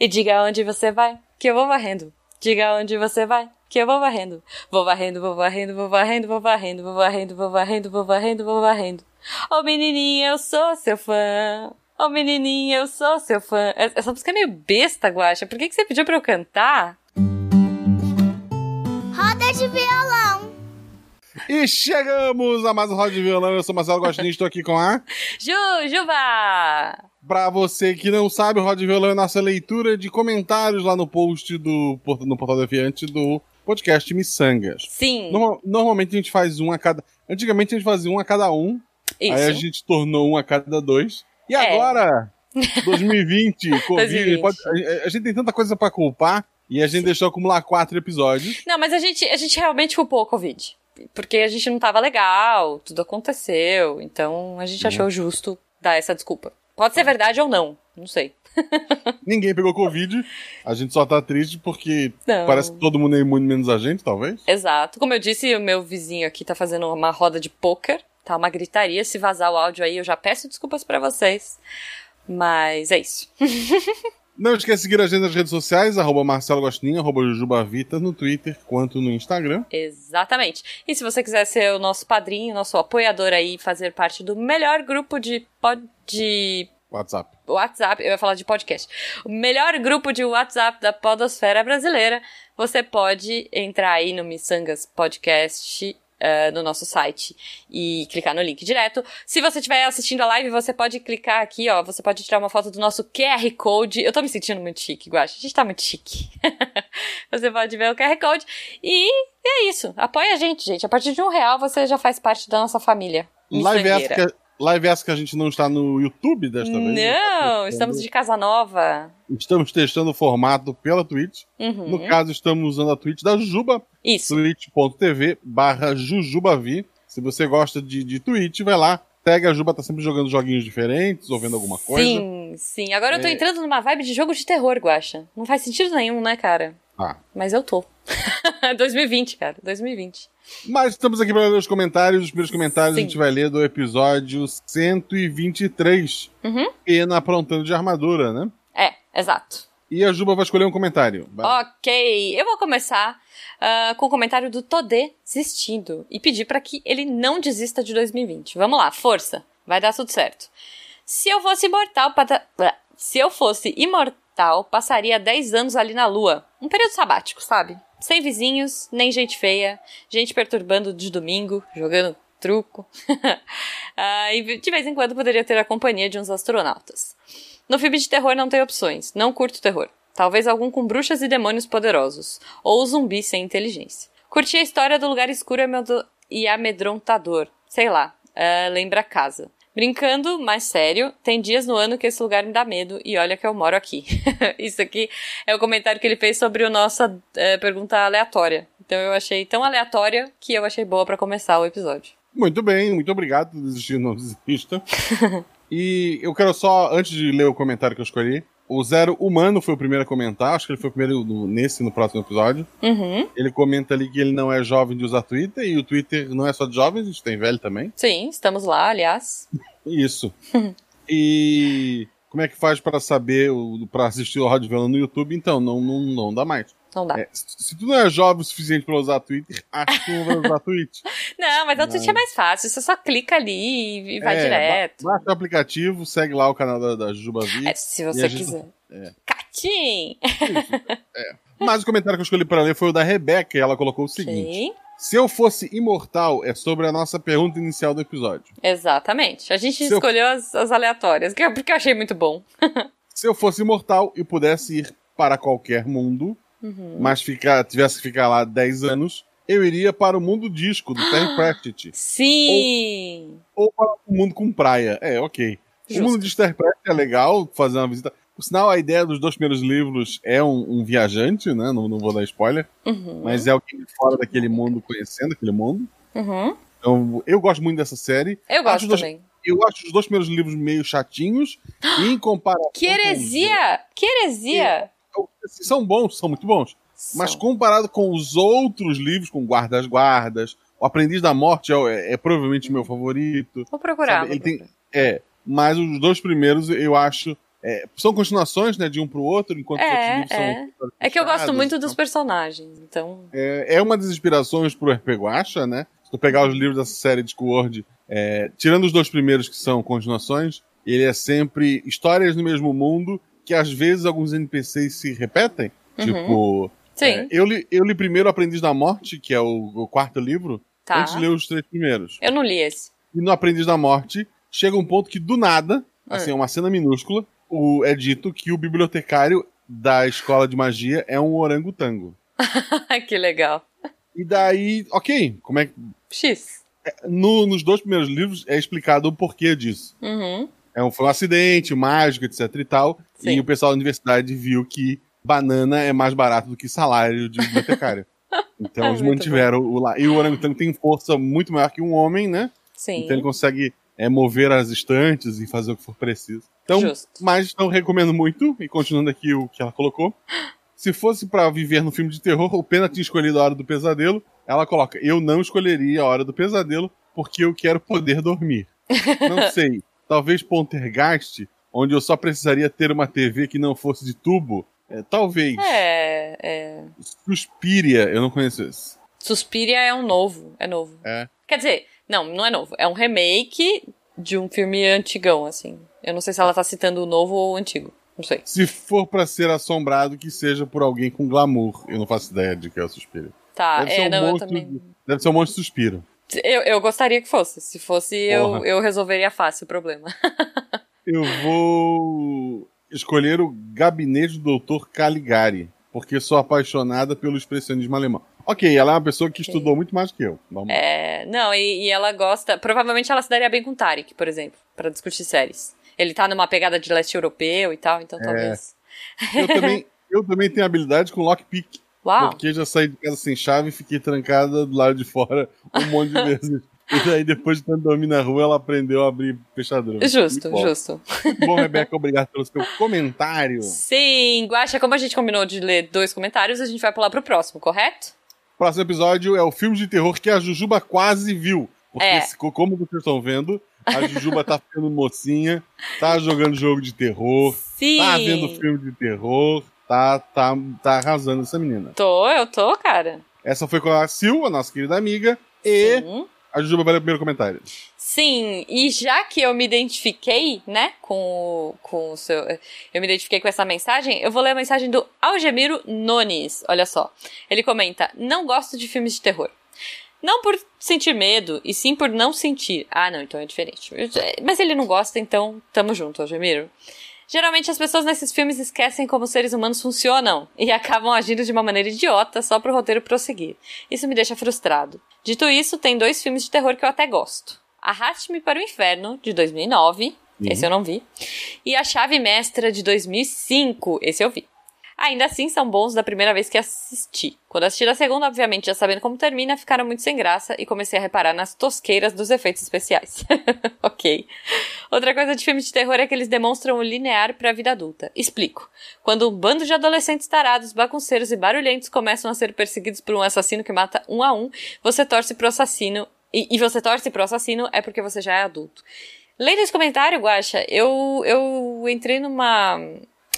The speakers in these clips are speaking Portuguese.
E diga onde você vai, que eu vou varrendo. Diga onde você vai, que eu vou varrendo. Vou varrendo, vou varrendo, vou varrendo, vou varrendo, vou varrendo, vou varrendo, vou varrendo, vou varrendo. Ô menininha, eu sou seu fã. Ô menininha, eu sou seu fã. Essa música é meio besta, Guaxa. Por que, que você pediu pra eu cantar? Roda de violão. E chegamos a mais um Roda de Violão. Eu sou Marcelo Gostinho, estou aqui com a... Jujuba! Pra você que não sabe, o Roda de Violão é nossa leitura de comentários lá no post do no Portal Defiante do podcast Missangas. Sim. No, normalmente a gente faz um a cada... Antigamente a gente fazia um a cada um. Isso. Aí a gente tornou um a cada dois. E é. agora, 2020, Covid, 2020. Pode, a, a gente tem tanta coisa para culpar e a gente Sim. deixou acumular quatro episódios. Não, mas a gente, a gente realmente culpou o Covid. Porque a gente não tava legal, tudo aconteceu. Então a gente achou justo dar essa desculpa. Pode ser verdade ou não, não sei. Ninguém pegou Covid, a gente só tá triste porque não. parece que todo mundo é imune menos a gente, talvez. Exato. Como eu disse, o meu vizinho aqui tá fazendo uma roda de pôquer, tá uma gritaria. Se vazar o áudio aí, eu já peço desculpas para vocês. Mas é isso. Não esqueça de seguir a gente nas redes sociais, arroba Marcelo Gostinho, arroba Jujubavita, no Twitter quanto no Instagram. Exatamente. E se você quiser ser o nosso padrinho, nosso apoiador aí, fazer parte do melhor grupo de pod... de WhatsApp. WhatsApp, eu ia falar de podcast. O melhor grupo de WhatsApp da podosfera brasileira. Você pode entrar aí no Missangas Podcast uh, no nosso site e clicar no link direto. Se você estiver assistindo a live, você pode clicar aqui, ó. Você pode tirar uma foto do nosso QR Code. Eu tô me sentindo muito chique, Guacha. A gente tá muito chique. você pode ver o QR Code. E é isso. Apoia a gente, gente. A partir de um real você já faz parte da nossa família. Live essa, Live essa que a gente não está no YouTube desta vez. Não, estamos de casa nova. Estamos testando o formato pela Twitch. Uhum. No caso, estamos usando a Twitch da Juba. Isso. twitch.tv barra Jujubavi. Se você gosta de, de Twitch, vai lá. Pega a Juba, tá sempre jogando joguinhos diferentes ou vendo alguma coisa. Sim, sim. Agora eu tô é. entrando numa vibe de jogo de terror, Guacha. Não faz sentido nenhum, né, cara? Ah. Mas eu tô. 2020, cara. 2020. Mas estamos aqui para ler os comentários. Os primeiros comentários Sim. a gente vai ler do episódio 123. Uhum. Pena aprontando de armadura, né? É, exato. E a Juba vai escolher um comentário. Vai. Ok, eu vou começar uh, com o comentário do Todê desistindo e pedir para que ele não desista de 2020. Vamos lá, força, vai dar tudo certo. Se eu fosse imortal, pata... se eu fosse imortal, passaria 10 anos ali na Lua. Um período sabático, sabe? Sem vizinhos, nem gente feia, gente perturbando de domingo, jogando truco. ah, e de vez em quando poderia ter a companhia de uns astronautas. No filme de terror não tem opções, não curto terror. Talvez algum com bruxas e demônios poderosos, ou zumbi sem inteligência. Curti a história do lugar escuro e amedrontador. Sei lá, uh, lembra casa. Brincando, mais sério, tem dias no ano que esse lugar me dá medo e olha que eu moro aqui. Isso aqui é o comentário que ele fez sobre a nossa é, pergunta aleatória. Então eu achei tão aleatória que eu achei boa para começar o episódio. Muito bem, muito obrigado por desistir não desista. e eu quero só, antes de ler o comentário que eu escolhi, o Zero Humano foi o primeiro a comentar, acho que ele foi o primeiro no, nesse no próximo episódio. Uhum. Ele comenta ali que ele não é jovem de usar Twitter, e o Twitter não é só de jovens, a gente tem velho também. Sim, estamos lá, aliás. Isso. e como é que faz para saber, para assistir o Rádio Violão no YouTube? Então, não, não, não dá mais. Não dá. É, se tu não é jovem o suficiente para usar Twitter, acho que tu não vai usar Twitch. não, mas a Twitch é mais fácil. Você só clica ali e vai é, direto. Baixa o aplicativo, segue lá o canal da, da Juba É, se você quiser. É. Catim! é. Mas o comentário que eu escolhi para ler foi o da Rebeca, e ela colocou o seguinte. Sim. Se eu fosse imortal, é sobre a nossa pergunta inicial do episódio. Exatamente. A gente Se escolheu eu... as, as, aleatórias, é porque eu achei muito bom. Se eu fosse imortal e pudesse ir para qualquer mundo, uhum. mas ficar, tivesse que ficar lá 10 anos, eu iria para o mundo disco do Terry Pratchett. Sim! Ou, ou, para o mundo com praia. É, ok. Justo. O mundo de Terry Pratchett é legal fazer uma visita. Por sinal, a ideia dos dois primeiros livros é um, um viajante, né? Não, não, vou dar spoiler. Uhum. Mas é alguém fora daquele mundo, conhecendo aquele mundo. Uhum. Então, eu gosto muito dessa série. Eu gosto também. Eu acho os dois primeiros livros meio chatinhos. e em comparação. Que heresia! Que heresia! Assim, são bons, são muito bons. São. Mas comparado com os outros livros, com Guardas Guardas, O Aprendiz da Morte é, é, é provavelmente meu favorito. Vou procurar. Sabe? Ele tem, é, mas os dois primeiros eu acho é, são continuações, né, de um pro outro, enquanto os outros É, é. são. É que eu gosto muito então- dos personagens, então. É, é uma das inspirações pro RP Guacha, né? Se tu pegar os livros dessa série de Sword, é, tirando os dois primeiros que são continuações, ele é sempre histórias no mesmo mundo que às vezes alguns NPCs se repetem. Uhum. Tipo, Sim, é, eu, li, eu li primeiro Aprendiz da Morte, que é o, o quarto livro, tá. antes de ler os três primeiros. Eu não li esse. E no Aprendiz da Morte, chega um ponto que do nada, Ah. assim, é uma cena minúscula, o, é dito que o bibliotecário da escola de magia é um orangotango. que legal. E daí, ok, como é que. X. No- nos dois primeiros livros é explicado o porquê disso. Uhum. É um, foi um acidente mágico, etc e tal. Sim. E o pessoal da universidade viu que banana é mais barato do que salário de bibliotecário. Então eles É Muito mantiveram o lá. E o orangotango tem força muito maior que um homem, né? Sim. Então ele consegue é, mover as estantes e fazer o que for preciso. Então, Justo. mas não recomendo muito, e continuando aqui o que ela colocou. Se fosse pra viver no filme de terror, o Pena tinha escolhido a Hora do Pesadelo. Ela coloca: Eu não escolheria a Hora do Pesadelo porque eu quero poder dormir. Não sei, talvez Poltergeist, onde eu só precisaria ter uma TV que não fosse de tubo. É, talvez. É, é. Suspiria, eu não conheço esse. Suspiria é um novo. É novo. É. Quer dizer, não, não é novo. É um remake de um filme antigão, assim. Eu não sei se ela tá citando o novo ou o antigo. Não sei. Se for pra ser assombrado, que seja por alguém com glamour. Eu não faço ideia de que é o Suspiro. Tá, Deve ser é, um não, eu monstro também. Deve ser um monte de suspiro. Eu, eu gostaria que fosse. Se fosse, eu, Porra. eu resolveria fácil o problema. Eu vou escolher o gabinete do Dr. Caligari, porque sou apaixonada pelo expressionismo alemão. Ok, ela é uma pessoa que estudou muito mais que eu. Vamos. É, não, e, e ela gosta. Provavelmente ela se daria bem com o Tarek, por exemplo, pra discutir séries. Ele tá numa pegada de leste europeu e tal, então talvez. Eu, também, eu também tenho habilidade com lockpick, Uau! porque já saí de casa sem chave e fiquei trancada do lado de fora um monte de vezes. E daí, depois de tanto dormir na rua, ela aprendeu a abrir fechadura. Justo, bom. justo. Muito bom, Rebeca. Obrigado pelo seu comentário. Sim, Guaxa, como a gente combinou de ler dois comentários, a gente vai pular pro próximo, correto? Próximo episódio é o filme de terror que a Jujuba quase viu. Porque, É. como vocês estão vendo, a Jujuba tá ficando mocinha, tá jogando jogo de terror, Sim! tá vendo filme de terror, tá, tá, tá arrasando essa menina. Tô, eu tô, cara. Essa foi com a Sil, a nossa querida amiga, e Sim. a Jujuba o primeiro comentário. Sim, e já que eu me identifiquei, né, com, o- com o seu. Eu me identifiquei com essa mensagem, eu vou ler a mensagem do Algemiro Nones. Olha só. Ele comenta: Não gosto de filmes de terror. Não por sentir medo, e sim por não sentir. Ah, não, então é diferente. Mas ele não gosta, então tamo junto, Algemiro. Geralmente as pessoas nesses filmes esquecem como os seres humanos funcionam e acabam agindo de uma maneira idiota só pro roteiro prosseguir. Isso me deixa frustrado. Dito isso, tem dois filmes de terror que eu até gosto. Arraste-me para o Inferno, de 2009. Esse eu não vi. E A Chave Mestra, de 2005. Esse eu vi. Ainda assim, são bons da primeira vez que assisti. Quando assisti da segunda, obviamente, já sabendo como termina, ficaram muito sem graça e comecei a reparar nas tosqueiras dos efeitos especiais. ok. Outra coisa de filmes de terror é que eles demonstram o linear para a vida adulta. Explico. Quando um bando de adolescentes tarados, bagunceiros e barulhentos começam a ser perseguidos por um assassino que mata um a um, você torce pro assassino. E, e você torce pro assassino é porque você já é adulto. Lendo esse comentário, Guaxa, eu, eu entrei numa.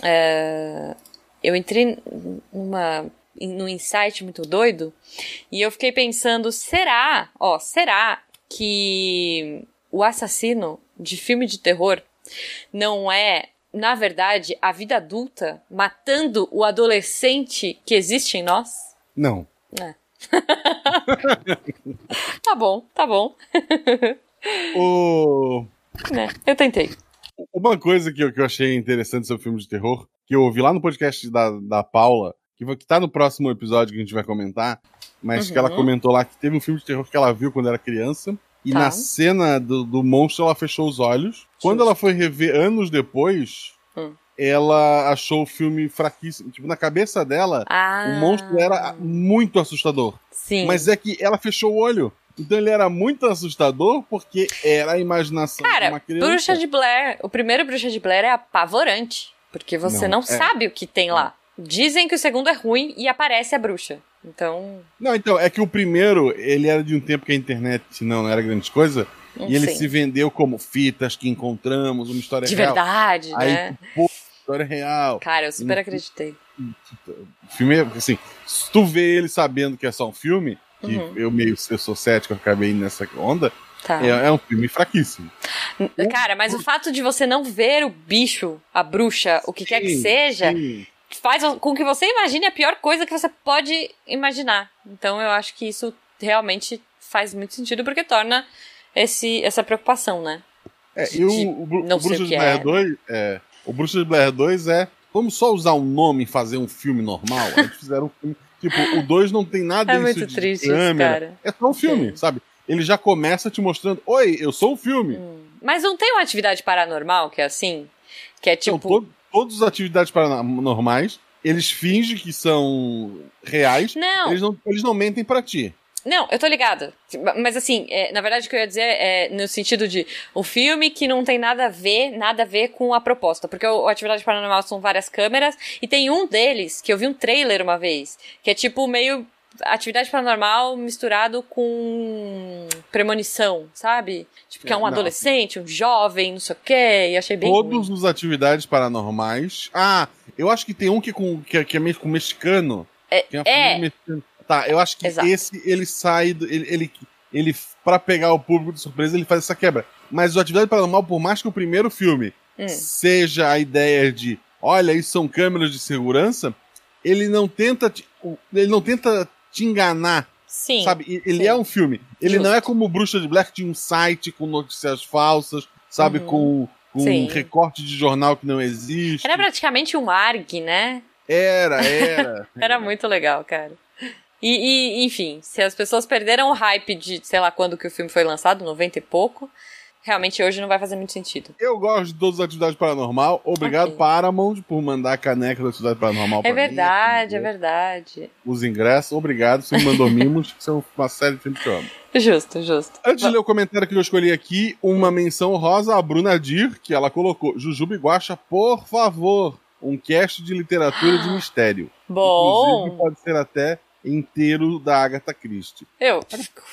é, eu entrei numa, num insight muito doido e eu fiquei pensando: será, ó, será que o assassino de filme de terror não é, na verdade, a vida adulta matando o adolescente que existe em nós? Não. É. tá bom, tá bom. O... Né, eu tentei. Uma coisa que eu, que eu achei interessante sobre filme de terror, que eu ouvi lá no podcast da, da Paula, que, que tá no próximo episódio que a gente vai comentar, mas que ela Uhum. comentou lá que teve um filme de terror que ela viu quando era criança. E Tá. na cena do, do monstro ela fechou os olhos. Quando ela foi rever anos depois, Hum. ela achou o filme fraquíssimo. Tipo, na cabeça dela, Ah, o monstro era muito assustador. Sim. Mas é que ela fechou o olho. Então ele era muito assustador porque era a imaginação de Cara, uma criança. Bruxa de Blair, o primeiro Bruxa de Blair é apavorante. Porque você não, Não, é. sabe o que tem lá. Dizem que o segundo é ruim e aparece a bruxa. Então. Não, então, é que o primeiro, ele era de um tempo que a internet não, não era grande coisa, E ele se vendeu como fitas que encontramos, uma história De real. verdade, Aí, né? pô, história real. Cara, eu super acreditei. O filme é, assim, se tu vê ele sabendo que é só um filme, que Uhum. eu meio eu sou cético, acabei nessa onda, Tá. é, é um filme fraquíssimo. Cara, mas o fato de você não ver o bicho, a bruxa, o que quer que Sim, seja, sim. faz com que você imagine a pior coisa que você pode imaginar. Então eu acho que isso realmente faz muito sentido porque torna esse, essa preocupação, né? É, de- e o, o, Bru- o Bruxa de Blair é. 2 é. O Bruxa de Blair 2 é. Vamos só usar um nome e fazer um filme normal? Eles fizeram um filme. Tipo, o 2 não tem nada É disso muito de triste isso, câmera. cara. É só um filme, Sim. sabe? Ele já começa te mostrando: Oi, eu sou um filme. Mas não tem uma atividade paranormal que é assim? Que é tipo. to- todas as atividades paranormais, eles fingem que são reais. Não. Eles não, eles não mentem pra ti. Não, eu tô ligada. Mas assim, é, na verdade o que eu ia dizer é no sentido de um filme que não tem nada a ver, nada a ver com a proposta. Porque o, Atividade Paranormal são várias câmeras, e tem um deles, que eu vi um trailer uma vez, que é tipo meio atividade paranormal misturado com premonição, sabe? Tipo, que é É, um não. adolescente, um jovem, não sei o quê, e achei bem ruim. Todos os atividades paranormais. Ah, eu acho que tem um que, é com, que, é- que é meio com mexicano. É, Tem uma é. mexicana. Tá, eu acho que Exato. esse ele sai. do- Ele, ele, ele, pra pegar o público de surpresa, ele faz essa quebra. Mas o Atividade Paranormal, por mais que o primeiro filme Hum. seja a ideia de olha, isso são câmeras de segurança, ele não tenta. te- Ele não tenta te enganar. Sim. Sabe? Ele sim. é um filme. Ele Justo. não é como o Bruxa de Black tinha um site com notícias falsas, sabe? Uhum. Com, com Sim. um recorte de jornal que não existe. Era praticamente um ARG, né? Era, era. Era muito legal, cara. E, e, enfim, se as pessoas perderam o hype de, sei lá, quando que o filme foi lançado, 90 e pouco, realmente hoje não vai fazer muito sentido. Eu gosto de todas as atividades paranormal. Obrigado, Ok. Paramount, por mandar a caneca da atividade paranormal É pra mim, verdade, é verdade. Os ingressos, obrigado. Você me mandou mimos, que são uma série de filmes que eu amo. Justo, justo. Antes de ler o comentário que eu escolhi aqui, uma menção rosa a Bruna Dir, que ela colocou: Jujuba Guaxa, por favor, um cast de literatura de mistério. Inclusive, Bom, pode ser até inteiro da Agatha Christie. eu.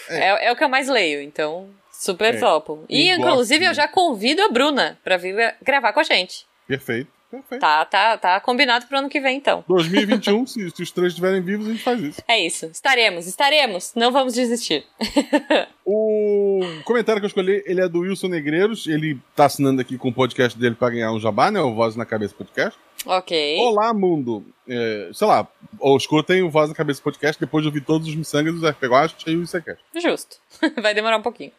É, é o que eu mais leio, então super É. topo. E, Eu inclusive, gosto. eu já convido a Bruna pra vir gra- gravar com a gente. Perfeito, perfeito. Tá, tá, tá combinado pro ano que vem, então. 2021, se, se os três estiverem vivos, a gente faz isso. É isso. Estaremos, estaremos. Não vamos desistir. O comentário que eu escolhi, ele é do Wilson Negreiros. Ele tá assinando aqui com o podcast dele pra ganhar um jabá, né? O Voz na Cabeça Podcast. Ok. Olá, mundo. É, sei lá, ou escutem o Voz na Cabeça Podcast depois de ouvir todos os miçangas dos RPGs e o ICCast. Justo. Vai demorar um pouquinho.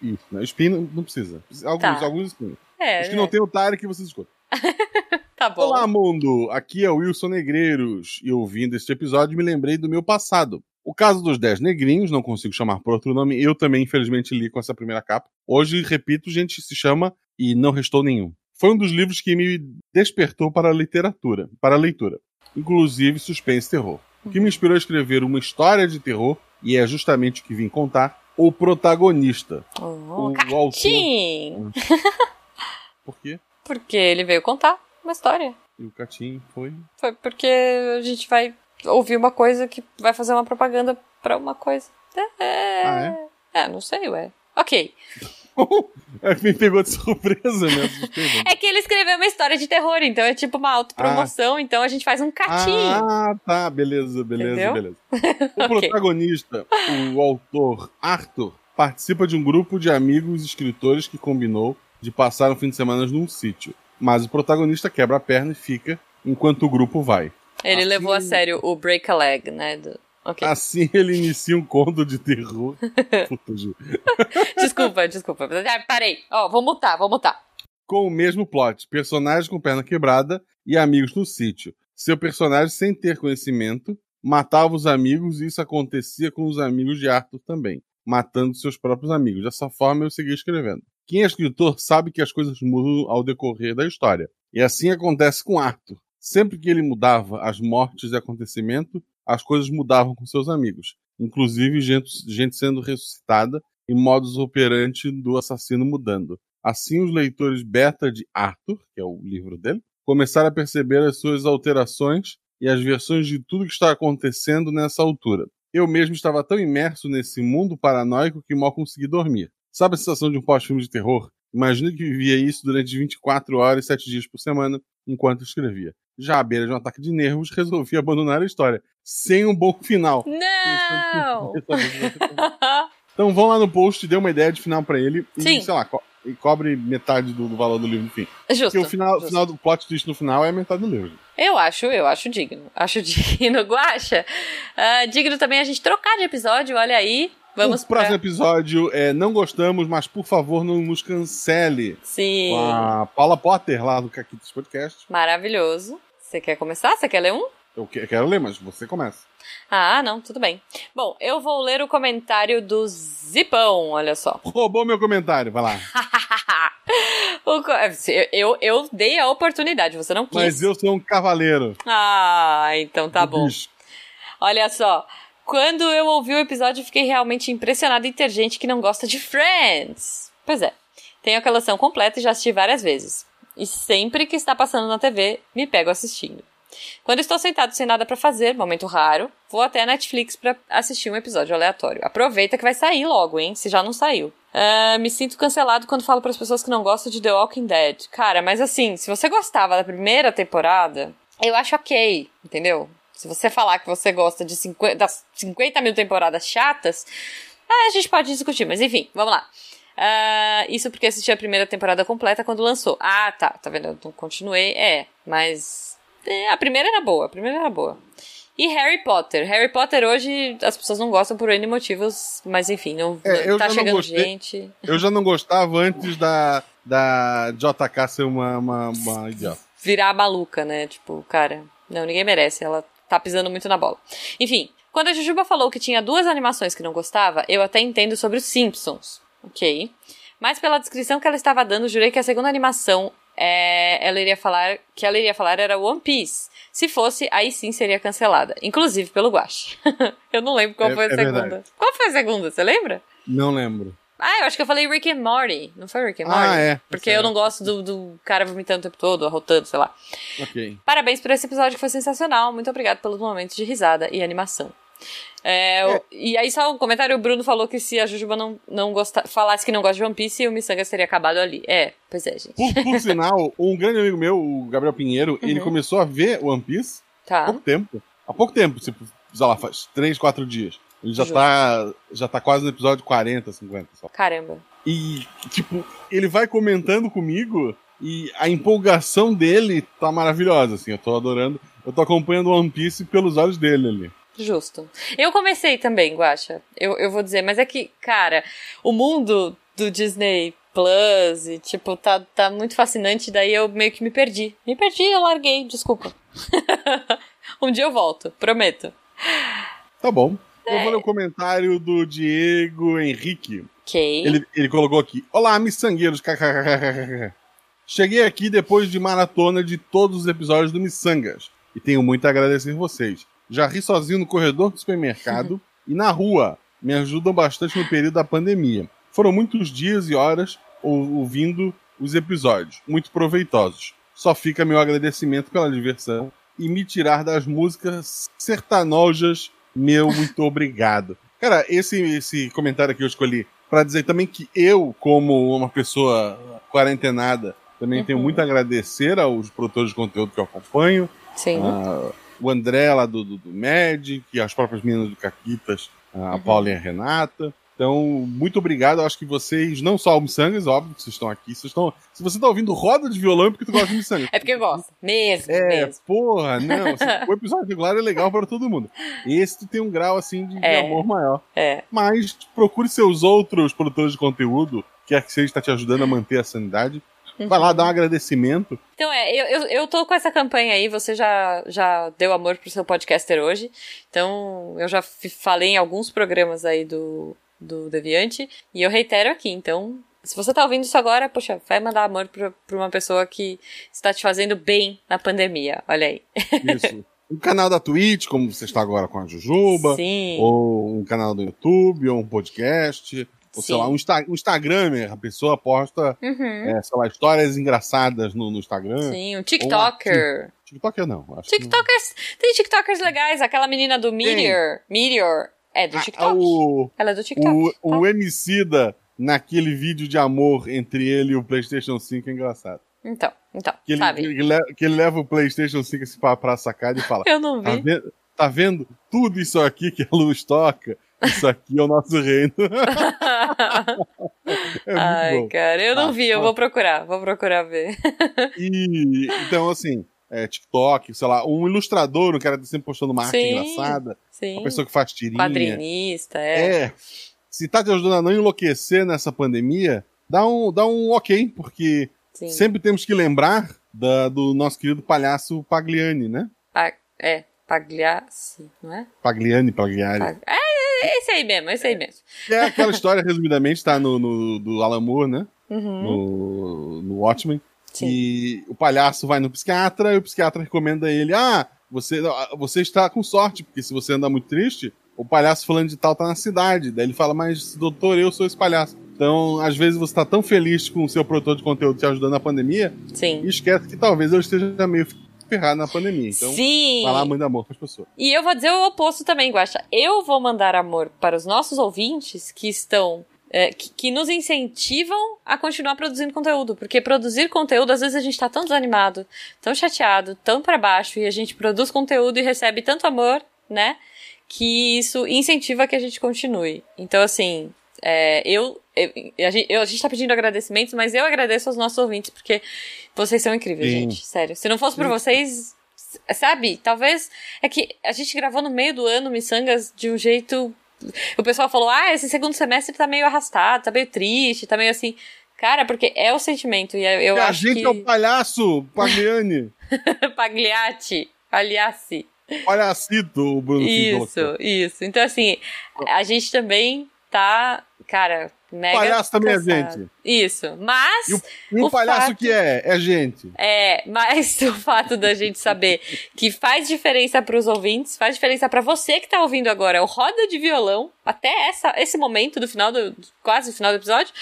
Isso, né? Spin não, precisa. Alguns, Tá. alguns spin. É, Os que não tem o que vocês escutam. tá bom. Olá, mundo! Aqui é o Wilson Negreiros. E ouvindo este episódio, me lembrei do meu passado. O caso dos Dez Negrinhos, não consigo chamar por outro nome, eu também, infelizmente, li com essa primeira capa. Hoje, repito, gente, se chama E Não Restou Nenhum. Foi um dos livros que me despertou para a literatura, para a leitura. Inclusive suspense e terror. O que me inspirou a escrever uma história de terror, e é justamente o que vim contar, o protagonista. Oh, o Catim! Por quê? Porque ele veio contar uma história. E o Catim foi Foi porque a gente vai ouvir uma coisa que vai fazer uma propaganda pra uma coisa. É. Ah, é? não sei, ué. Ok. É, me pegou de surpresa, né? É que ele escreveu uma história de terror, então é tipo uma autopromoção, então a gente faz um catim. Ah, tá, beleza, beleza, Entendeu? beleza. O Ok. protagonista, o autor Arthur, participa de um grupo de amigos escritores que combinou de passar um fim de semana num sítio. Mas o protagonista quebra a perna e fica enquanto o grupo vai. Ele Assim- levou a sério o break a leg, né? do- Ok. Assim ele inicia um conto de terror. Puta, Ju. Desculpa, desculpa. Ah, Parei. Ó, vou mutar, vou mutar. com o mesmo plot: personagens com perna quebrada e amigos no sítio. Seu personagem, sem ter conhecimento, matava os amigos e isso acontecia com os amigos de Arthur também, matando seus próprios amigos. Dessa forma, eu segui escrevendo. Quem é escritor sabe que as coisas mudam ao decorrer da história. E assim acontece com Arthur. Sempre que ele mudava as mortes e acontecimento, as coisas mudavam com seus amigos. Inclusive gente, gente sendo ressuscitada e modus operandi do assassino mudando. Assim, os leitores beta de Arthur, que é o livro dele, começaram a perceber as suas alterações e as versões de tudo que está acontecendo nessa altura. Eu mesmo estava tão imerso nesse mundo paranoico que mal consegui dormir. Sabe a sensação de um pós-filme de terror? Imagina que vivia isso durante 24 horas e 7 dias por semana enquanto escrevia. Já à beira de um ataque de nervos, resolvi abandonar a história, sem um bom final. Não! então vão lá no post, dê uma ideia de final para ele e, Sim. sei lá, e cobre metade do, do valor do livro no fim. Justo. Porque o final, justo. final do plot twist no final é metade do livro. Eu acho, eu acho digno. Acho digno, Guaxa. Ah, digno também a gente trocar de episódio, olha aí. Vamos o próximo pra... episódio é Não Gostamos, mas por favor não nos cancele. Sim. Com a Paula Potter lá do Caquitos Podcast. Maravilhoso. Você quer começar? Você quer ler um? Eu que- quero ler, mas você começa. Ah, não, tudo bem. Bom, eu vou ler o comentário do Zipão, olha só. Roubou meu comentário, vai lá. O eu, eu, dei a oportunidade, você não quis. Mas eu sou um cavaleiro. Ah, então tá bom. bicho. Olha só. Quando eu ouvi o episódio, fiquei realmente impressionada em ter gente que não gosta de Friends. Pois é. Tenho a coleção completa e já assisti várias vezes. E sempre que está passando na TV, me pego assistindo. Quando estou sentado sem nada pra fazer, momento raro, vou até a Netflix pra assistir um episódio aleatório. Aproveita que vai sair logo, hein? Se já não saiu. Ah, me sinto cancelado quando falo pras pessoas que não gostam de The Walking Dead. Cara, mas assim, se você gostava da primeira temporada, eu acho ok, entendeu? Se você falar que você gosta de 50, das 50 mil temporadas chatas, ah, a gente pode discutir, mas enfim, vamos lá. Ah, isso porque assisti a primeira temporada completa quando lançou. Ah, tá, tá vendo? Eu continuei. É, mas. É, a primeira era boa, a primeira era boa. E Harry Potter. Harry Potter hoje as pessoas não gostam por N motivos, mas enfim, não, É, eu tá já não chegando gostei. gente. Eu já não gostava antes da, da JK ser uma, uma, uma idiota. virar maluca, né? Tipo, cara, não, ninguém merece, ela tá pisando muito na bola. Enfim, quando a Jujuba falou que tinha duas animações que não gostava, eu até entendo sobre os Simpsons, ok? Mas pela descrição que ela estava dando, jurei que a segunda animação é, ela iria falar que ela iria falar era One Piece. Se fosse, aí sim seria cancelada, inclusive pelo Guache. eu não lembro qual É- foi a é segunda. verdade. Qual foi a segunda? Você lembra? Não lembro. Ah, eu acho que eu falei Rick and Morty. Não foi Rick and Ah, Morty? é. Porque Tá eu não gosto do, do cara vomitando o tempo todo, arrotando, sei lá. Ok. Parabéns por esse episódio que foi sensacional. Muito obrigado pelos momentos de risada e animação. É, o- E aí, só um comentário: o Bruno falou que se a Jujuba não, não gosta, falasse que não gosta de One Piece, o Missangas teria acabado ali. É, pois é, gente. Por, por sinal, um grande amigo meu, o Gabriel Pinheiro, ele Uhum. começou a ver One Piece há Tá. pouco tempo. Há pouco tempo, tipo, sei lá, faz 3, 4 dias. Ele já Justo. tá, já tá quase no episódio 40, 50. Só. Caramba. E, tipo, ele vai comentando comigo e a empolgação dele tá maravilhosa, assim. Eu tô adorando. Eu tô acompanhando One Piece pelos olhos dele ali. Justo. Eu comecei também, Guacha. Eu, eu vou dizer, mas é que, cara, o mundo do Disney Plus e, tipo, tá, tá muito fascinante, daí eu meio que me perdi. Me perdi, eu larguei, desculpa. um dia eu volto, prometo. Tá bom. Eu É. vou ler o comentário do Diego Henrique. Ok. Ele, ele colocou aqui: Olá, miçangueiros. Cheguei aqui depois de maratona de todos os episódios do Missangas. E tenho muito a agradecer vocês. Já ri sozinho no corredor do supermercado e na rua. Me ajudam bastante no período da pandemia. Foram muitos dias e horas ou- ouvindo os episódios, muito proveitosos. Só fica meu agradecimento pela diversão e me tirar das músicas sertanojas. Meu muito obrigado. Cara, esse, esse comentário que eu escolhi para dizer também que eu, como uma pessoa quarentenada, também Uhum. tenho muito a agradecer aos produtores de conteúdo que eu acompanho. Sim. O André lá do, do, do Magic, as próprias meninas do Caquitas, a Uhum. Paula e a Renata. Então, muito obrigado. Eu acho que vocês, não só o Missangas, óbvio que vocês estão aqui. Vocês estão, se você tá ouvindo roda de violão, é porque tu gosta de Missangas. É porque eu gosto. Mesmo, É, mesmo. porra, não. assim, o episódio regular é legal para todo mundo. Esse tu tem um grau, assim, de, de É. amor maior. É. Mas procure seus outros produtores de conteúdo, quer que seja está te ajudando a manter a sanidade. Vai lá, dá um agradecimento. Então é, eu, eu, eu tô com essa campanha aí, você já, já deu amor pro seu podcaster hoje. Então, eu já falei em alguns programas aí do, do Deviante, e eu reitero aqui. Então, se você tá ouvindo isso agora, poxa, vai mandar amor pra, pra uma pessoa que está te fazendo bem na pandemia. Olha aí. Isso. um canal da Twitch, como você está agora com a Jujuba. Sim. Ou um canal do YouTube, ou um podcast. Ou sei lá, um, Insta um Instagramer. A pessoa posta, Uhum. é, sei lá, histórias engraçadas no, no Instagram. Sim, um TikToker. TikToker não. Acho que não. TikTokers. Tem TikTokers legais. Aquela menina do Meteor. Meteor. É do Ah, TikTok. o, Ela é do TikTok. o, tá? o Emicida naquele vídeo de amor entre ele e o PlayStation 5 é engraçado. Então, então, Que ele, sabe? que ele leva, que ele leva o PlayStation 5 assim pra, pra sacada e fala: Eu não tá vi. vendo, tá vendo tudo isso aqui que a luz toca? Isso aqui é o nosso reino. é Ai, bom. cara, eu não Ah, vi, eu ah. vou procurar, vou procurar ver. E, então, assim, é, TikTok, sei lá, um ilustrador, um cara sempre postando uma arte Sim. engraçada, Sim. uma pessoa que faz tirinha. Quadrinista, é. É. Se tá te ajudando a não enlouquecer nessa pandemia, dá um, dá um ok, porque Sim. sempre temos que lembrar da- do nosso querido palhaço Pagliani, né? Pa- é, Pagliassi, não é? Pagliani, Pagliari. Pag- é esse aí mesmo, é esse aí mesmo. É aquela história, resumidamente, tá no, no do Alan Moore, né? Uhum. No, no Watchmen. Sim. E o palhaço vai no psiquiatra e o psiquiatra recomenda ele: Ah, você, você está com sorte, porque se você andar muito triste, o palhaço falando de tal tá na cidade. Daí ele fala: Mas, doutor, eu sou esse palhaço. Então, às vezes você tá tão feliz com o seu produtor de conteúdo te ajudando na pandemia Sim. e esquece que talvez eu esteja meio ferrado na pandemia. Então, Sim. lá, manda amor pras pessoas. E eu vou dizer o oposto também, Guaxa. Eu vou mandar amor para os nossos ouvintes que estão. é, que, que nos incentivam a continuar produzindo conteúdo. Porque produzir conteúdo, às vezes a gente tá tão desanimado, tão chateado, tão para baixo, e a gente produz conteúdo e recebe tanto amor, né? Que isso incentiva que a gente continue. Então, assim, é, eu, eu, a gente, eu- a gente tá pedindo agradecimentos, mas eu agradeço aos nossos ouvintes, porque vocês são incríveis, Sim. gente. Sério. Se não fosse por vocês, sabe? Talvez. É que a gente gravou no meio do ano Missangas de um jeito. O pessoal falou: ah, esse segundo semestre tá meio arrastado, tá meio triste, tá meio assim. Cara, porque é o sentimento. E eu E a gente que. é o palhaço, Pagliani. Pagliatti. Pagliassi. Palhacito, o Bruno. Isso, isso. Então, assim, a gente também tá. Cara, mega. Palhaço também é cansado. gente. Isso. Mas. E o, e o O palhaço fato- que é? É gente. É, mas o fato da gente saber que faz diferença pros ouvintes, faz diferença pra você que tá ouvindo agora o Roda de Violão, até essa, esse momento do final do. quase o final do episódio,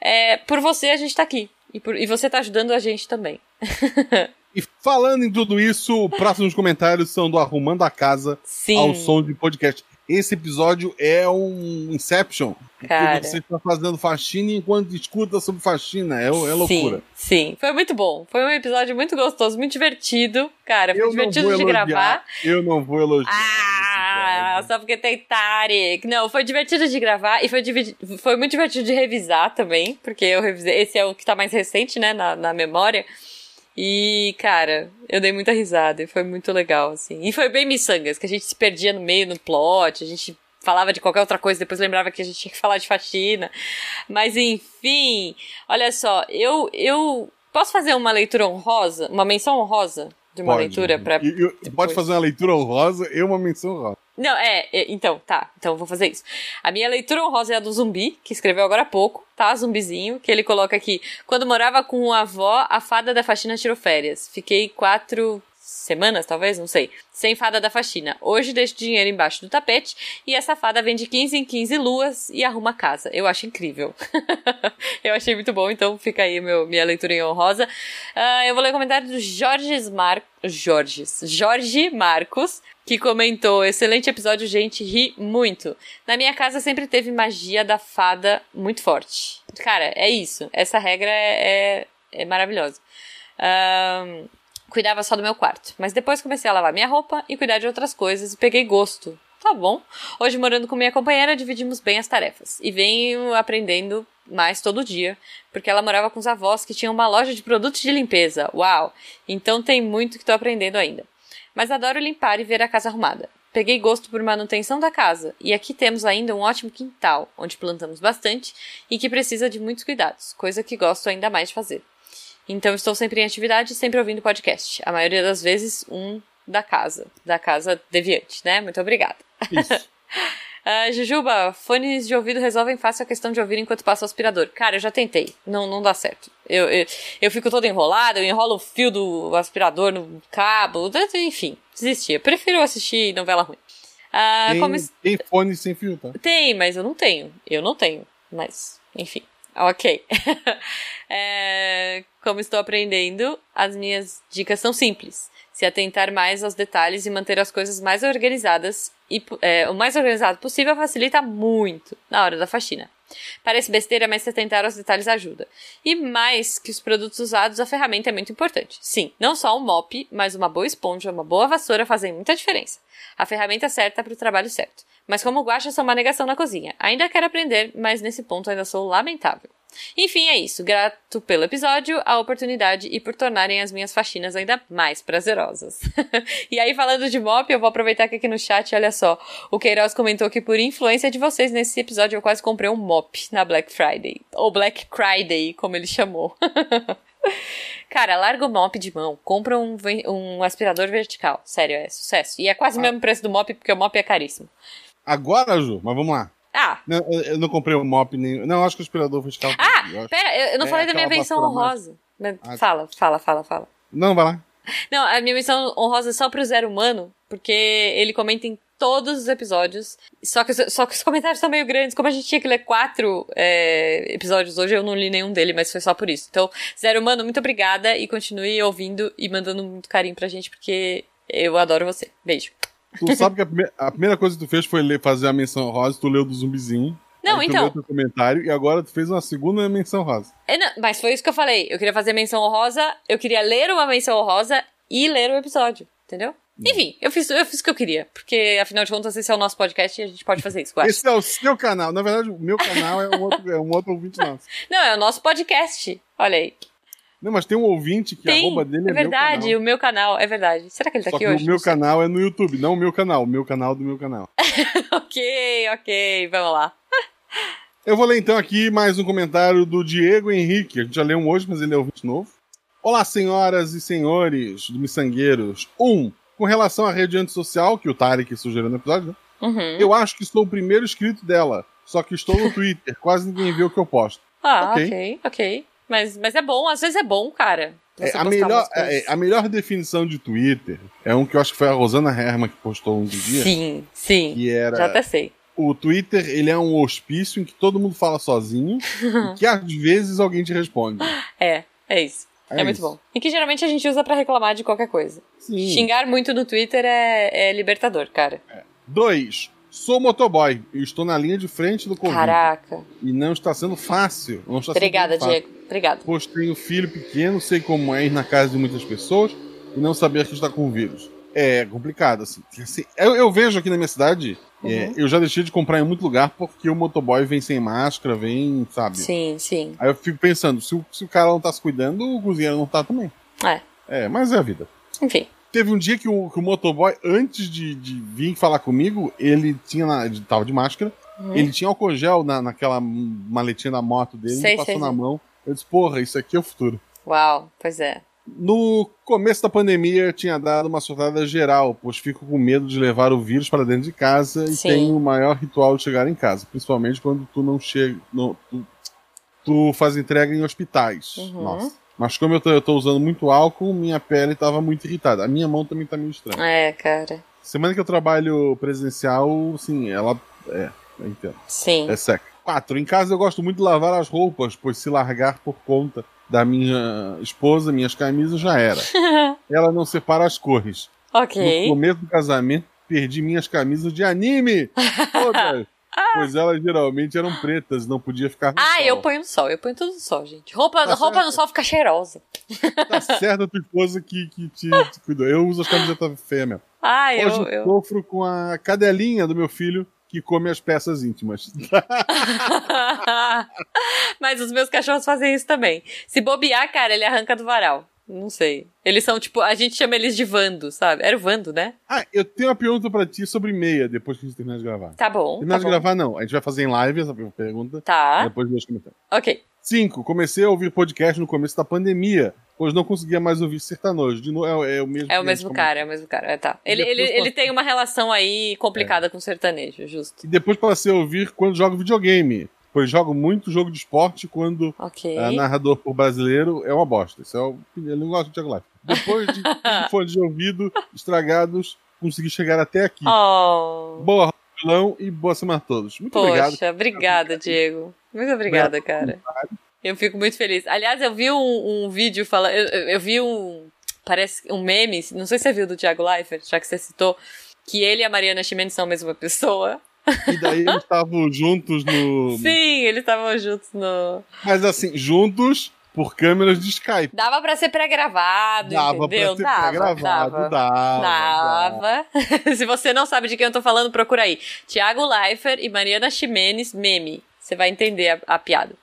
é, por você a gente tá aqui. E, por- e você tá ajudando a gente também. E falando em tudo isso, próximos comentários são do Arrumando a Casa Sim. ao som de podcast. Esse episódio é um Inception. Cara. você está fazendo faxina enquanto escuta sobre faxina. É, é loucura. Sim, sim. Foi muito bom. Foi um episódio muito gostoso, muito divertido. Cara, foi Eu divertido de gravar. Eu não vou elogiar. Ah, só porque tem Tarek. Não, foi divertido de gravar e foi, foi muito divertido de revisar também, porque eu revisei. Esse é o que tá mais recente, né, na, na memória. E, cara, eu dei muita risada e foi muito legal, assim. E foi bem miçangas, que a gente se perdia no meio, no plot, a gente falava de qualquer outra coisa, depois lembrava que a gente tinha que falar de faxina. Mas, enfim, olha só, eu, eu posso fazer uma leitura honrosa, uma menção honrosa de uma Pode. leitura pra depois. Pode fazer uma leitura honrosa e uma menção honrosa. Não, é, é, então, tá. Então vou fazer isso. A minha leitura honrosa é a do zumbi, que escreveu agora há pouco, tá? Zumbizinho, que ele coloca aqui. Quando morava com a avó, a fada da faxina tirou férias. Fiquei quatro semanas, talvez, não sei, sem fada da faxina. Hoje deixo dinheiro embaixo do tapete e essa fada vem de 15 em 15 luas e arruma a casa. Eu acho incrível. eu achei muito bom, então fica aí meu, minha leitura em honrosa. Ah, eu vou ler o comentário do Jorge Mar... Jorges. Jorge Marcos, que comentou: excelente episódio, gente, ri muito. Na minha casa sempre teve magia da fada muito forte. Cara, é isso. Essa regra é, é, é maravilhosa. Ahn, cuidava só do meu quarto, mas depois comecei a lavar minha roupa e cuidar de outras coisas e peguei gosto. Tá bom. Hoje, morando com minha companheira, dividimos bem as tarefas. E venho aprendendo mais todo dia, porque ela morava com os avós que tinham uma loja de produtos de limpeza. Uau! Então tem muito que tô aprendendo ainda. Mas adoro limpar e ver a casa arrumada. Peguei gosto por manutenção da casa, e aqui temos ainda um ótimo quintal, onde plantamos bastante e que precisa de muitos cuidados, coisa que gosto ainda mais de fazer. Então estou sempre em atividade sempre ouvindo podcast. A maioria das vezes, um da casa, da casa deviante, né? Muito obrigada. Isso. Ah, Jujuba, fones de ouvido resolvem fácil a questão de ouvir enquanto passa o aspirador. Cara, eu já tentei. Não, não dá certo. Eu, eu, eu fico toda enrolada, eu enrolo o fio do aspirador no cabo. Enfim, desisti. Eu prefiro assistir novela ruim. Ah, tem, como tem fone sem fio, tá? tem, mas eu não tenho. Eu não tenho. Mas, enfim. Ok. É, como estou aprendendo, as minhas dicas são simples. Se atentar mais aos detalhes e manter as coisas mais organizadas e é, o mais organizado possível facilita muito na hora da faxina. Parece besteira, mas se atentar aos detalhes ajuda. E mais que os produtos usados, a ferramenta é muito importante. Sim, não só um mop, mas uma boa esponja, uma boa vassoura fazem muita diferença. A ferramenta certa para o trabalho certo. Mas como guacha sou uma negação na cozinha. Ainda quero aprender, mas nesse ponto ainda sou lamentável. Enfim, é isso. Grato pelo episódio, a oportunidade e por tornarem as minhas faxinas ainda mais prazerosas. e aí, falando de mop, eu vou aproveitar que aqui no chat, olha só. O Queiroz comentou que por influência de vocês nesse episódio eu quase comprei um mop na Black Friday. Ou Black Friday, como ele chamou. Cara, larga o mop de mão, compra um, um aspirador vertical. Sério, é sucesso. E é quase o ah. mesmo preço do mop, porque o mop é caríssimo. Agora, Ju, mas vamos lá. Ah. Não, eu não comprei o mop nem. Não, acho que o aspirador vertical. Ah, eu pera, eu, eu não é, falei da minha menção honrosa. Ah, fala, fala, fala, fala. Não, vai lá. Não, a minha menção honrosa é só pro Zero Humano, porque ele comenta em todos os episódios. Só que, só que os comentários são meio grandes. Como a gente tinha que ler quatro é, episódios hoje, eu não li nenhum dele, mas foi só por isso. Então, Zero Humano, muito obrigada e continue ouvindo e mandando muito carinho pra gente, porque eu adoro você. Beijo. Tu sabe que a primeira, a primeira, coisa que tu fez foi ler, fazer a menção rosa, tu leu do zumbizinho. Não, aí então. Tu leu teu comentário e agora tu fez uma segunda menção rosa. É, não, mas foi isso que eu falei. Eu queria fazer menção rosa, eu queria ler uma menção rosa e ler o episódio, entendeu? Hum. Enfim, eu fiz, eu fiz o que eu queria, porque afinal de contas esse é o nosso podcast e a gente pode fazer isso. Esse é o seu canal. Na verdade, o meu canal é um outro, é um outro ouvinte nosso. Não, é o nosso podcast. Olha aí. Não, mas tem um ouvinte que tem, a arroba dele é, é verdade, meu o meu canal, é verdade. Será que ele tá Só aqui hoje? O meu canal é no YouTube, não o meu canal, o meu canal do meu canal. ok, ok, vamos lá. Eu vou ler então aqui mais um comentário do Diego Henrique. A gente já leu um hoje, mas ele é ouvinte novo. Olá, senhoras e senhores do Miçangueiros. Um, com relação à rede antissocial, que o Tarek sugeriu no episódio, né? Uhum. Eu acho que sou o primeiro inscrito dela. Só que estou no Twitter, quase ninguém vê o que eu posto. Ah, ok, ok. okay. Mas, mas é bom, às vezes é bom, cara. É, a, melhor, é, a melhor definição de Twitter é um que eu acho que foi a Rosana Herman que postou um dia. Sim, sim. Que era, já até sei. O Twitter, ele é um hospício em que todo mundo fala sozinho e que às vezes alguém te responde. É, é isso. É, é muito bom. E que geralmente a gente usa para reclamar de qualquer coisa. Sim. Xingar muito no Twitter é, é libertador, cara. É. Dois. Sou motoboy e estou na linha de frente do Covid. Caraca. E não está sendo fácil. Não está Obrigada, sendo Diego. Obrigada. Pois tenho filho pequeno, sei como é ir na casa de muitas pessoas e não saber que está com vírus. É complicado, assim. assim eu, eu, vejo aqui na minha cidade, é, uhum. é, eu já deixei de comprar em muito lugar porque o motoboy vem sem máscara, vem, sabe? Sim, sim. Aí eu fico pensando, se o, se o cara não tá se cuidando, o cozinheiro não tá também. É. É, mas é a vida. Enfim. Teve um dia que o, que o motoboy, antes de, de vir falar comigo, ele tinha. Na, ele tava de máscara. Uhum. Ele tinha álcool gel na, naquela maletinha da moto dele, sei, passou sei, na sei. mão. Eu disse, porra, isso aqui é o futuro. Uau, pois é. No começo da pandemia, eu tinha dado uma surtada geral, pois fico com medo de levar o vírus para dentro de casa e Sim. tenho o maior ritual de chegar em casa, principalmente quando tu não chega. Não, tu, tu faz entrega em hospitais. Uhum. Nossa. Mas como eu tô, eu tô usando muito álcool, minha pele tava muito irritada. A minha mão também tá meio estranha. É, cara. Semana que eu trabalho presencial, sim, ela. É, eu entendo. Sim. É seca. Quatro. Em casa eu gosto muito de lavar as roupas, pois se largar por conta da minha esposa, minhas camisas, já era. ela não separa as cores. Ok. No começo do casamento, perdi minhas camisas de anime. Todas. Pois elas geralmente eram pretas, não podia ficar no Ah, sol. eu ponho no sol, eu ponho tudo no sol, gente. Roupa, tá roupa no sol fica cheirosa. Tá certo a tua esposa que, que te, te cuidou. Eu uso as camisetas feias mesmo. Ah, Hoje eu, eu sofro com a cadelinha do meu filho que come as peças íntimas. Mas os meus cachorros fazem isso também. Se bobear, cara, ele arranca do varal. Não sei. Eles são tipo, a gente chama eles de Vando, sabe? Era o Vando, né? Ah, eu tenho uma pergunta pra ti sobre meia depois que a gente terminar de gravar. Tá bom. Terminar tá de bom. gravar, não. A gente vai fazer em live essa pergunta. Tá. Depois dos comentários. Ok. 5. Comecei a ouvir podcast no começo da pandemia, pois não conseguia mais ouvir sertanojo. De novo, é, é o mesmo. É o mesmo cara, é o mesmo cara. É, tá. Ele, ele, ele tem uma relação aí complicada é. com sertanejo, justo. E depois passei a ouvir quando jogo videogame pois jogo muito jogo de esporte quando okay. é narrador por brasileiro é uma bosta. Isso é o, eu não gosto de Thiago Life. Depois de fones de ouvido estragados, consegui chegar até aqui. Oh. Boa, vilão e boa semana a todos. Muito Poxa, obrigado. Poxa, obrigada, Diego. Muito obrigada, cara. Eu fico muito feliz. Aliás, eu vi um, um vídeo falando. Eu, eu, vi um. Parece um meme, não sei se você viu do Thiago Leifert, já que você citou, que ele e a Mariana Ximenes são a mesma pessoa. E daí eles estavam juntos no. Sim, eles estavam juntos no. Mas assim, juntos por câmeras de Skype. Dava pra ser pré-gravado, Dava entendeu? pra ser dava, pré-gravado, dava. dava. dava. Dava. Se você não sabe de quem eu tô falando, procura aí. Tiago Leifert e Mariana Ximenes, meme. Você vai entender a, a piada.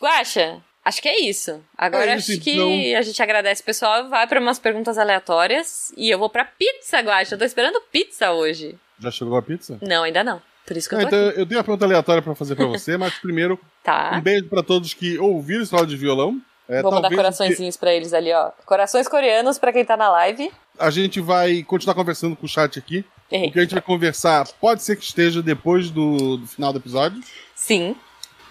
Guaxa, acho que é isso. Agora É isso, acho que então. a gente agradece o pessoal, vai pra umas perguntas aleatórias. E eu vou pra pizza, Guaxa. Eu tô esperando pizza hoje. Já chegou a pizza? Não, ainda não. Por isso que eu Ah, tô então aqui. eu tenho uma pergunta aleatória pra fazer pra você, mas primeiro, um Tá. beijo pra todos que ouviram esse aula de violão. É, Vou mandar talvez coraçõezinhos pra eles ali, ó. Corações coreanos pra quem tá na live. A gente vai continuar conversando com o chat aqui. Errei. O que a gente vai conversar pode ser que esteja depois do, do final do episódio. Sim.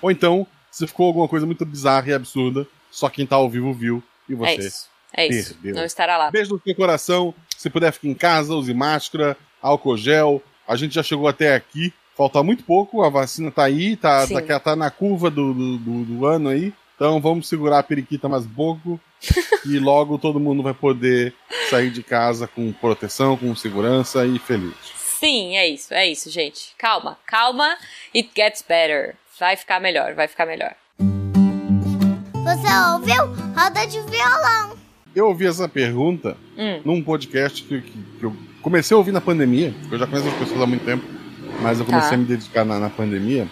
Ou então, se ficou alguma coisa muito bizarra e absurda, só quem tá ao vivo viu e É você. isso. É isso. perdeu. Não estará lá. Beijo no seu coração. Se puder, fique em casa, use máscara, álcool gel. A gente já chegou até aqui. Falta muito pouco, a vacina tá aí, tá, tá, tá na curva do, do, do- do ano aí. Então vamos segurar a periquita mais pouco. e logo todo mundo vai poder sair de casa com proteção, com segurança e feliz. Sim, é isso, é isso, gente. Calma, calma. It gets better. Vai ficar melhor, vai ficar melhor. Você ouviu? Roda de violão. Eu ouvi essa pergunta Hum. num podcast que, que- que eu comecei a ouvir na pandemia, porque eu já conheço as pessoas há muito tempo, mas eu comecei Tá. a me dedicar na, na pandemia,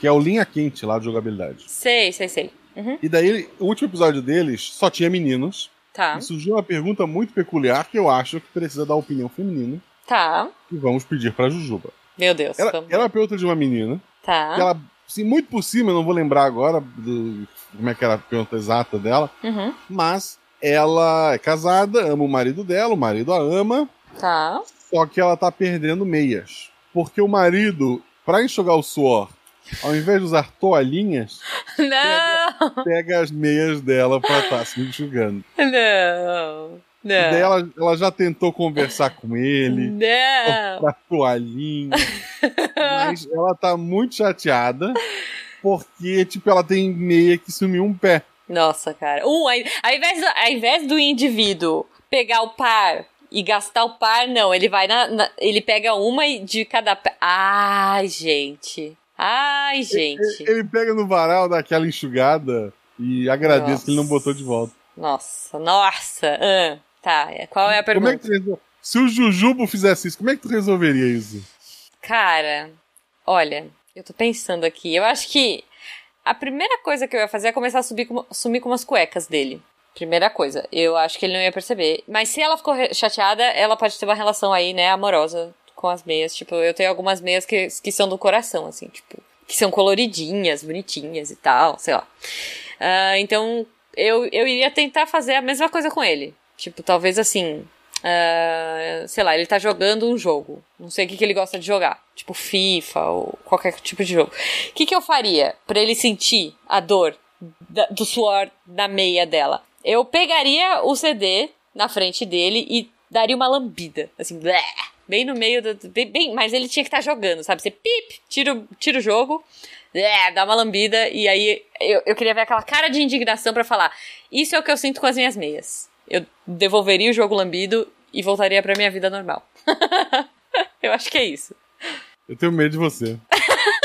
que é o Linha Quente lá de jogabilidade. Sei, sei, sei. Uhum. E daí, o último episódio deles só tinha meninos, Tá, e surgiu uma pergunta muito peculiar que eu acho que precisa da opinião feminina, tá. que vamos pedir pra Jujuba. Meu Deus. Ela, ela é pergunta de uma menina, Tá. que ela, assim, muito por cima, eu não vou lembrar agora do, como é que era a pergunta exata dela, Uhum. mas ela é casada, ama o marido dela, o marido a ama, Tá. Só que ela tá perdendo meias. Porque o marido, pra enxugar o suor, ao invés de usar toalhinhas, Não! pega as meias dela pra estar se enxugando. Não! Daí Não! ela, ela já tentou conversar com ele, Não! comprar toalhinha, mas ela tá muito chateada porque, tipo, ela tem meia que sumiu um pé. Nossa, cara. Um, ao, invés ao invés do indivíduo pegar o par e gastar o par, não. Ele vai na. na- ele pega uma de cada pé. Ai, gente. Ai, gente. Ele pega no varal, dá aquela enxugada e agradece Nossa. que ele não botou de volta. Nossa, nossa. Ah, tá. Qual é a Como pergunta? é que tu resol- Se o Jujubo fizesse isso, como é que tu resolveria isso? Cara, olha, eu tô pensando aqui. Eu acho que a primeira coisa que eu ia fazer é começar a subir com, sumir com umas cuecas dele. Primeira coisa. Eu acho que ele não ia perceber. Mas se ela ficou chateada, ela pode ter uma relação aí, né, amorosa com as meias. Tipo, eu tenho algumas meias que, que são do coração, assim, tipo, que são coloridinhas, bonitinhas e tal, sei lá. Ah, então, eu, eu iria tentar fazer a mesma coisa com ele. Tipo, talvez assim. ah, sei lá, ele tá jogando um jogo. Não sei o que, que ele gosta de jogar. Tipo FIFA ou qualquer tipo de jogo. O que, que eu faria pra ele sentir a dor do suor da meia dela? Eu pegaria o CD na frente dele e daria uma lambida. Assim, blé, bem no meio do. Bem, bem- mas ele tinha que estar jogando, sabe? Você pip, tira, o- tira o jogo, blé, dá uma lambida e aí eu, eu queria ver aquela cara de indignação pra falar: Isso é o que eu sinto com as minhas meias. Eu devolveria o jogo lambido e voltaria pra minha vida normal. eu acho que é isso. Eu tenho medo de você.